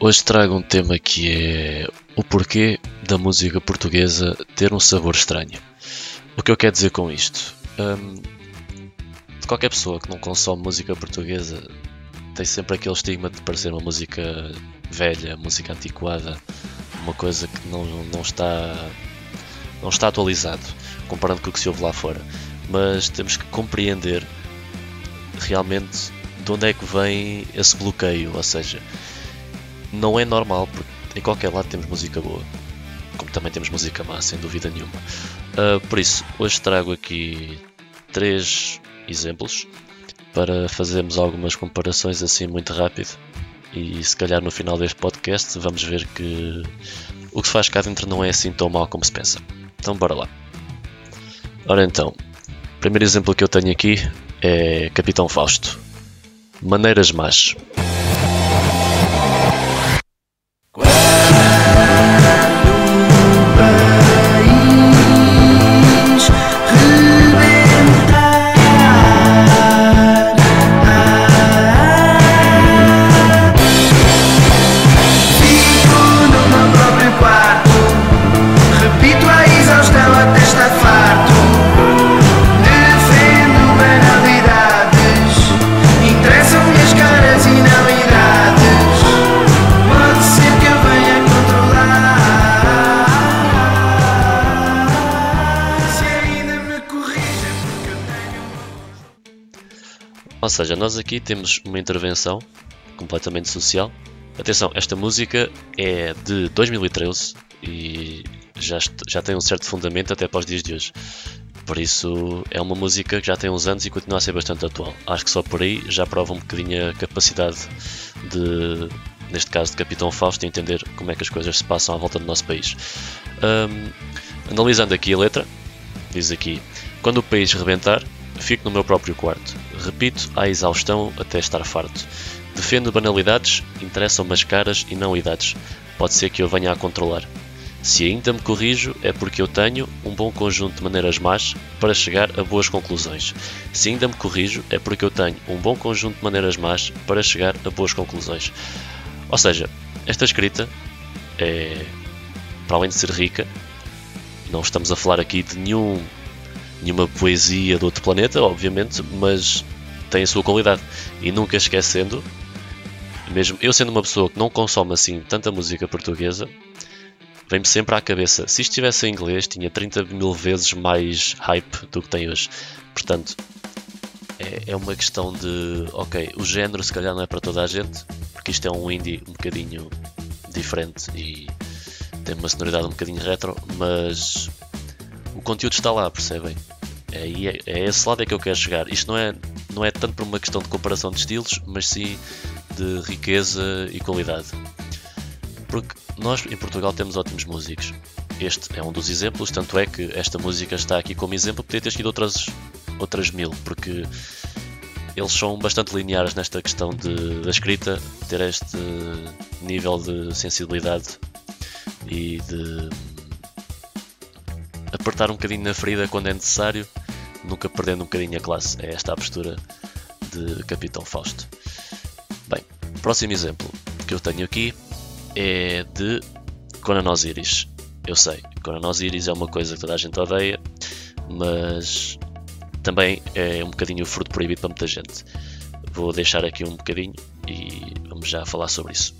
Hoje trago um tema que é o porquê da música portuguesa ter um sabor estranho. O que eu quero dizer com isto? Hum, de qualquer pessoa que não consome música portuguesa tem sempre aquele estigma de parecer uma música velha, música antiquada, uma coisa que não, não está não está atualizado comparando com o que se ouve lá fora. Mas temos que compreender realmente de onde é que vem esse bloqueio, ou seja, não é normal, porque em qualquer lado temos música boa, como também temos música má, sem dúvida nenhuma. Uh, por isso, hoje trago aqui três exemplos para fazermos algumas comparações assim muito rápido e se calhar no final deste podcast vamos ver que o que se faz cá dentro não é assim tão mal como se pensa. Então bora lá. Ora então, o primeiro exemplo que eu tenho aqui é Capitão Fausto. Maneiras más. Seja, nós aqui temos uma intervenção completamente social. Atenção, esta música é de 2013 e já, já tem um certo fundamento até para os dias de hoje. Por isso, é uma música que já tem uns anos e continua a ser bastante atual. Acho que só por aí já prova um bocadinho a capacidade de, neste caso, de Capitão Fausto, entender como é que as coisas se passam à volta do nosso país. Um, analisando aqui a letra, diz aqui: Quando o país rebentar, fico no meu próprio quarto. Repito à exaustão até estar farto. Defendo banalidades, interessam-me as caras e não idades. Pode ser que eu venha a controlar. Se ainda me corrijo, é porque eu tenho um bom conjunto de maneiras más para chegar a boas conclusões. Se ainda me corrijo, é porque eu tenho um bom conjunto de maneiras más para chegar a boas conclusões. Ou seja, esta escrita é, para além de ser rica, não estamos a falar aqui de nenhum, nenhuma poesia de outro planeta, obviamente, mas tem a sua qualidade. E nunca esquecendo, mesmo eu sendo uma pessoa que não consome assim tanta música portuguesa, vem-me sempre à cabeça. Se estivesse em inglês, tinha 30 mil vezes mais hype do que tem hoje. Portanto, é, é uma questão de, ok, o género se calhar não é para toda a gente, porque isto é um indie um bocadinho diferente e tem uma sonoridade um bocadinho retro, mas conteúdo está lá, percebem? É, é, é esse lado é que eu quero chegar. Isto não é não é tanto por uma questão de comparação de estilos, mas sim de riqueza e qualidade. Porque nós em Portugal temos ótimos músicos. Este é um dos exemplos, tanto é que esta música está aqui como exemplo, podia ter sido outras, outras mil, porque eles são bastante lineares nesta questão de, da escrita, ter este nível de sensibilidade e de apertar um bocadinho na ferida quando é necessário nunca perdendo um bocadinho a classe. É esta a postura de Capitão Fausto. Bem, próximo exemplo que eu tenho aqui é de Conan Osiris. Eu sei, Conan Osiris é uma coisa que toda a gente odeia, mas também é um bocadinho fruto proibido para muita gente. Vou deixar aqui um bocadinho e vamos já falar sobre isso.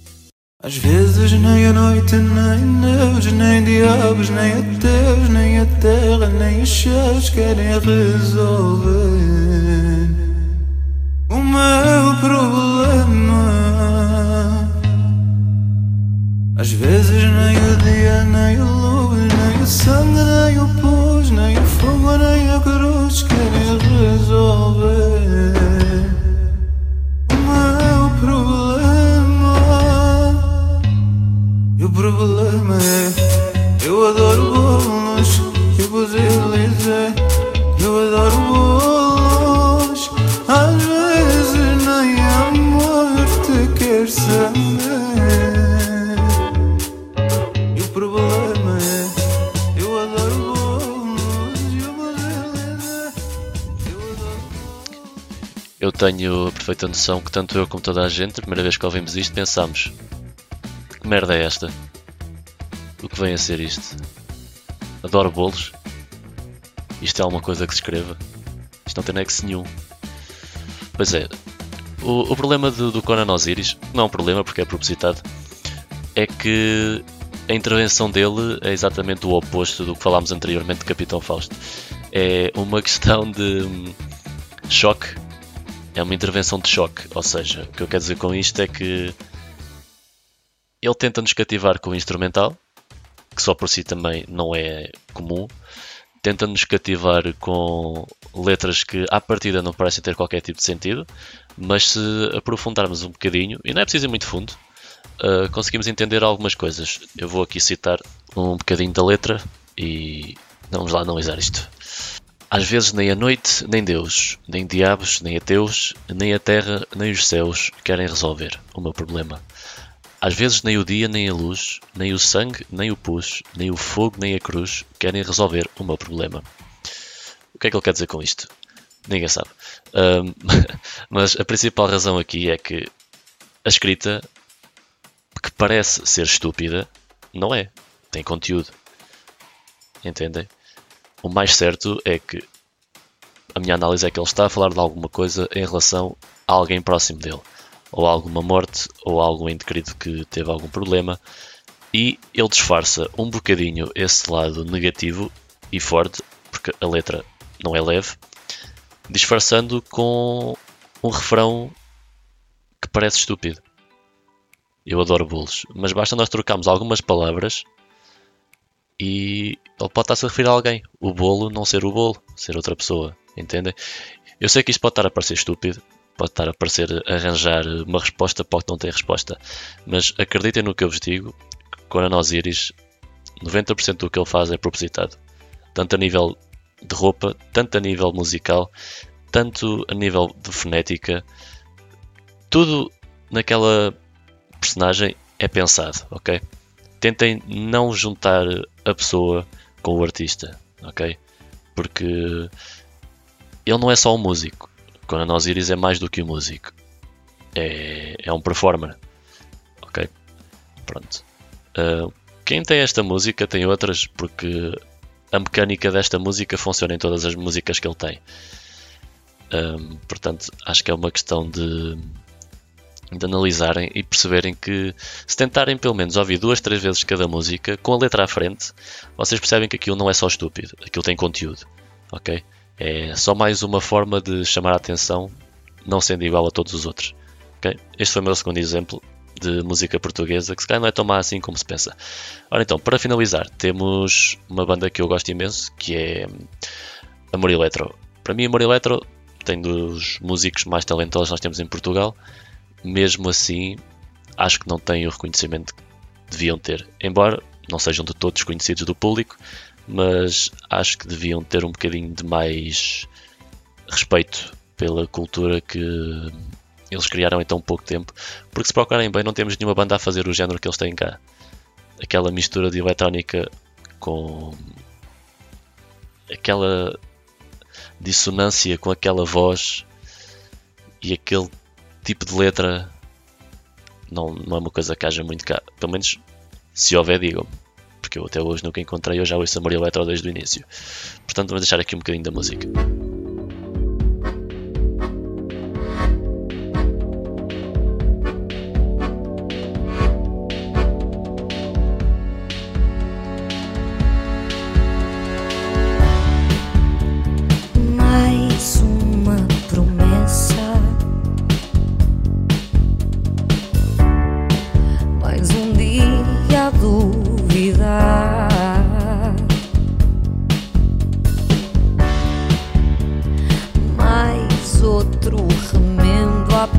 Às vezes nem a noite, nem Deus, nem diabos, nem ateus, nem a terra, nem os céus querem resolver o meu problema. Às vezes nem o dia, nem a luz, nem o sangue, nem o Eu tenho a perfeita noção que tanto eu como toda a gente, a primeira vez que ouvimos isto, pensamos que merda é esta? O que vem a ser isto? Adoro bolos? Isto é alguma coisa que se escreva? Isto não tem nexo nenhum. Pois é, o, o problema do, do Conan Osiris, não é um problema porque é propositado, é que a intervenção dele é exatamente o oposto do que falámos anteriormente de Capitão Fausto. É uma questão de hum, choque, é uma intervenção de choque. Ou seja, o que eu quero dizer com isto é que ele tenta nos cativar com o instrumental, que só por si também não é comum. Tenta nos cativar com letras que à partida não parecem ter qualquer tipo de sentido, mas se aprofundarmos um bocadinho, e não é preciso ir muito fundo, uh, conseguimos entender algumas coisas. Eu vou aqui citar um bocadinho da letra e vamos lá analisar isto. Às vezes nem a noite, nem Deus, nem diabos, nem ateus, nem a terra, nem os céus querem resolver o meu problema. Às vezes nem o dia, nem a luz, nem o sangue, nem o pus, nem o fogo, nem a cruz querem resolver o meu problema. O que é que ele quer dizer com isto? Ninguém sabe. Um, mas a principal razão aqui é que a escrita, que parece ser estúpida, não é. Tem conteúdo. Entendem? O mais certo é que a minha análise é que ele está a falar de alguma coisa em relação a alguém próximo dele ou alguma morte, ou algum ente querido que teve algum problema, e ele disfarça um bocadinho esse lado negativo e forte, porque a letra não é leve, disfarçando com um refrão que parece estúpido. Eu adoro bolos, mas basta nós trocarmos algumas palavras e ele pode estar-se a referir a alguém. O bolo não ser o bolo, ser outra pessoa, entendem? Eu sei que isto pode estar a parecer estúpido, pode estar a parecer arranjar uma resposta para o que não tem resposta. Mas acreditem no que eu vos digo, Conan Osiris, 90% do que ele faz é propositado. Tanto a nível de roupa, tanto a nível musical, tanto a nível de fonética, tudo naquela personagem é pensado, ok? Tentem não juntar a pessoa com o artista, ok? Porque ele não é só um músico, Conan Osiris é mais do que um músico. É, é um performer. Ok? Pronto. Uh, quem tem esta música tem outras, porque a mecânica desta música funciona em todas as músicas que ele tem. Um, portanto, acho que é uma questão de, de analisarem e perceberem que se tentarem pelo menos ouvir duas, três vezes cada música com a letra à frente, vocês percebem que aquilo não é só estúpido, aquilo tem conteúdo. Ok? É só mais uma forma de chamar a atenção, não sendo igual a todos os outros. Okay? Este foi o meu segundo exemplo de música portuguesa, que se calhar não é tão má assim como se pensa. Ora então, para finalizar, temos uma banda que eu gosto imenso, que é Amor Eletro. Para mim, Amor Eletro tem dos músicos mais talentosos que nós temos em Portugal. Mesmo assim, acho que não têm o reconhecimento que deviam ter. Embora não sejam de todos conhecidos do público, mas acho que deviam ter um bocadinho de mais respeito pela cultura que eles criaram em tão pouco tempo. Porque se procurarem bem, não temos nenhuma banda a fazer o género que eles têm cá. Aquela mistura de eletrónica com aquela dissonância com aquela voz e aquele tipo de letra não, não é uma coisa que haja muito cá. Pelo menos se houver, digam-me que eu até hoje nunca encontrei, eu já ouço a Maria Eletro desde o início. Portanto, vamos deixar aqui um bocadinho da música.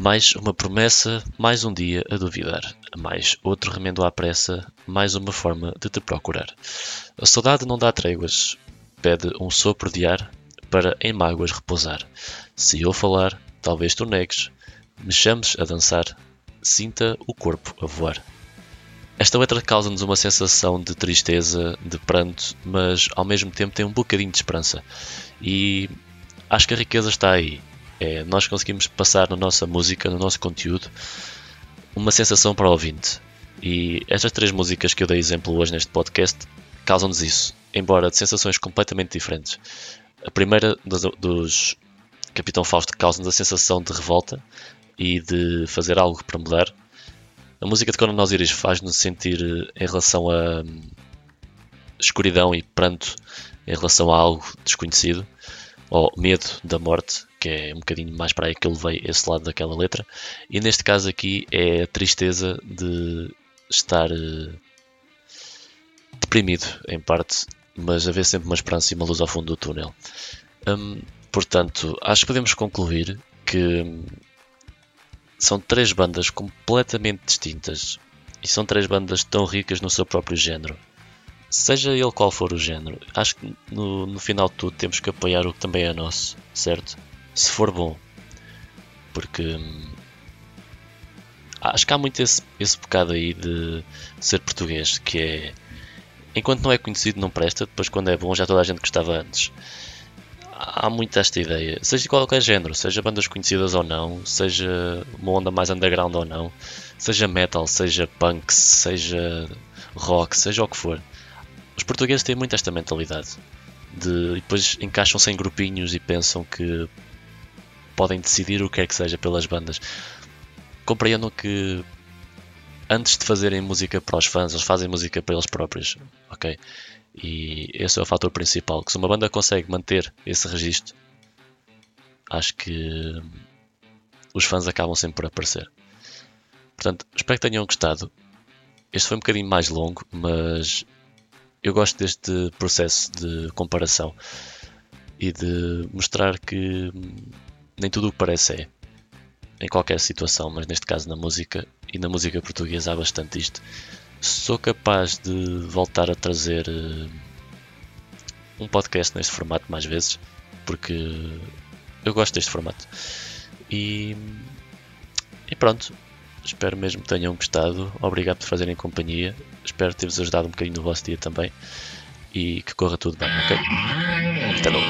Mais uma promessa, mais um dia a duvidar. Mais outro remendo à pressa, mais uma forma de te procurar. A saudade não dá tréguas, pede um sopro de ar para em mágoas repousar. Se eu falar, talvez tu negues, me chames a dançar, sinta o corpo a voar. Esta letra causa-nos uma sensação de tristeza, de pranto, mas ao mesmo tempo tem um bocadinho de esperança. E acho que a riqueza está aí. É, nós conseguimos passar na nossa música, no nosso conteúdo, uma sensação para o ouvinte. E estas três músicas que eu dei exemplo hoje neste podcast causam-nos isso, embora de sensações completamente diferentes. A primeira dos, dos Capitão Fausto causa-nos a sensação de revolta e de fazer algo para mudar. A música de Conan Osiris faz-nos sentir eh, em relação a hum, escuridão e pranto em relação a algo desconhecido, ou medo da morte, que é um bocadinho mais para aí que eu levei esse lado daquela letra. E neste caso aqui é a tristeza de estar uh, deprimido, em parte, mas haver sempre uma esperança e uma luz ao fundo do túnel. Um, portanto, acho que podemos concluir que hum, são três bandas completamente distintas e são três bandas tão ricas no seu próprio género. Seja ele qual for o género, acho que no, no final de tudo temos que apoiar o que também é nosso, certo? Se for bom. Porque hum, acho que há muito esse, esse bocado aí de ser português, que é enquanto não é conhecido não presta, depois quando é bom já toda a gente gostava antes há muito esta ideia, seja de qualquer género, seja bandas conhecidas ou não, seja uma onda mais underground ou não, seja metal, seja punk, seja rock, seja o que for. Os portugueses têm muito esta mentalidade de depois encaixam-se em grupinhos e pensam que podem decidir o que é que seja pelas bandas. Compreendam que antes de fazerem música para os fãs, eles fazem música para eles próprios, ok? E esse é o fator principal. Que se uma banda consegue manter esse registro, acho que os fãs acabam sempre por aparecer. Portanto, espero que tenham gostado. Este foi um bocadinho mais longo, mas eu gosto deste processo de comparação e de mostrar que nem tudo o que parece é em qualquer situação, mas neste caso na música e na música portuguesa há bastante isto sou capaz de voltar a trazer uh, um podcast neste formato mais vezes, porque eu gosto deste formato. E, e pronto, espero mesmo que tenham gostado. Obrigado por fazerem companhia. Espero ter-vos ajudado um bocadinho no vosso dia também. E que corra tudo bem, ok? Até logo.